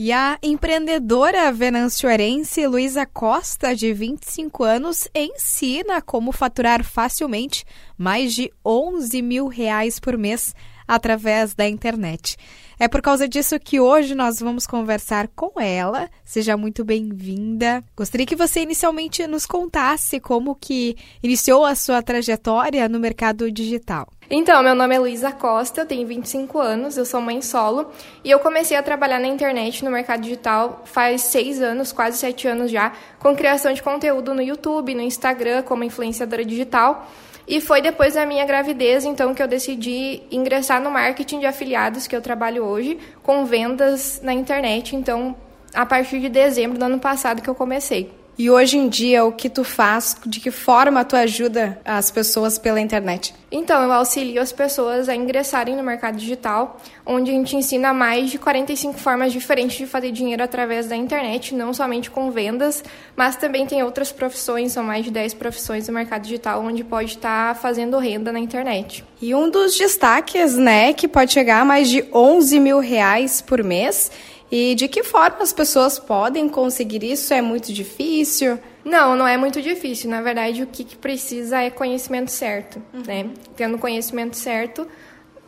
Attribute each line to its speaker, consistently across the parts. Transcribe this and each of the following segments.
Speaker 1: E a empreendedora venanciorense Luísa Costa, de 25 anos, ensina como faturar facilmente mais de 11 mil reais por mês através da internet. É por causa disso que hoje nós vamos conversar com ela. Seja muito bem-vinda. Gostaria que você inicialmente nos contasse como que iniciou a sua trajetória no mercado digital.
Speaker 2: Então, meu nome é Luísa Costa, eu tenho 25 anos, eu sou mãe solo e eu comecei a trabalhar na internet, no mercado digital, faz seis anos, quase sete anos já, com criação de conteúdo no YouTube, no Instagram, como influenciadora digital. E foi depois da minha gravidez, então, que eu decidi ingressar no marketing de afiliados que eu trabalho hoje, com vendas na internet. Então, a partir de dezembro do ano passado que eu comecei.
Speaker 1: E hoje em dia, o que tu faz? De que forma tu ajuda as pessoas pela internet?
Speaker 2: Então, eu auxilio as pessoas a ingressarem no mercado digital, onde a gente ensina mais de 45 formas diferentes de fazer dinheiro através da internet, não somente com vendas, mas também tem outras profissões, são mais de 10 profissões no mercado digital, onde pode estar fazendo renda na internet.
Speaker 1: E um dos destaques, né, que pode chegar a mais de 11 mil reais por mês e de que forma as pessoas podem conseguir isso? É muito difícil?
Speaker 2: Não, não é muito difícil. Na verdade, o que, que precisa é conhecimento certo, uhum. né? Tendo conhecimento certo,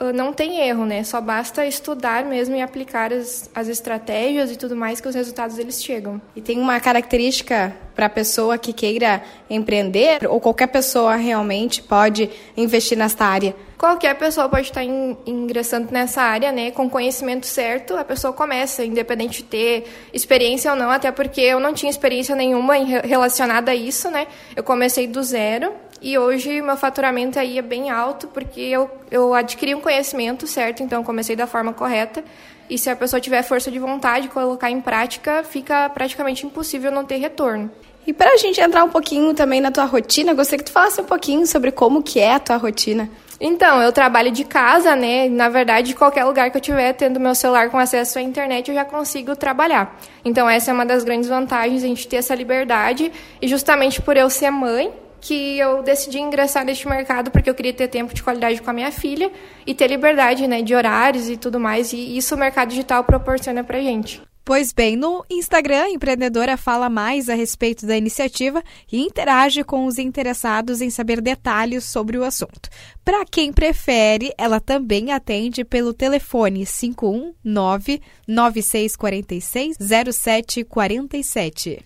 Speaker 2: ah, não tem erro, né? Só basta estudar mesmo e aplicar as, as estratégias e tudo mais que os resultados eles chegam.
Speaker 1: E tem uma característica para a pessoa que queira empreender ou qualquer pessoa realmente pode investir nesta área?
Speaker 2: Qualquer pessoa pode estar in, ingressando nessa área, né? Com conhecimento certo, a pessoa começa, independente de ter experiência ou não, até porque eu não tinha experiência nenhuma relacionada a isso, né? Eu comecei do zero e hoje meu faturamento aí é bem alto porque eu, eu adquiri um conhecimento certo, então comecei da forma correta. E se a pessoa tiver força de vontade, colocar em prática, fica praticamente impossível não ter retorno.
Speaker 1: E para a gente entrar um pouquinho também na tua rotina, gostaria que tu falasse um pouquinho sobre como que é a tua rotina.
Speaker 2: Então, eu trabalho de casa, né? Na verdade, qualquer lugar que eu tiver tendo meu celular com acesso à internet, eu já consigo trabalhar. Então, essa é uma das grandes vantagens, a gente ter essa liberdade. E justamente por eu ser mãe, que eu decidi ingressar neste mercado porque eu queria ter tempo de qualidade com a minha filha e ter liberdade, né, de horários e tudo mais. E isso o mercado digital proporciona pra gente.
Speaker 1: Pois bem, no Instagram, a empreendedora fala mais a respeito da iniciativa e interage com os interessados em saber detalhes sobre o assunto. Para quem prefere, ela também atende pelo telefone 519 9646 0747.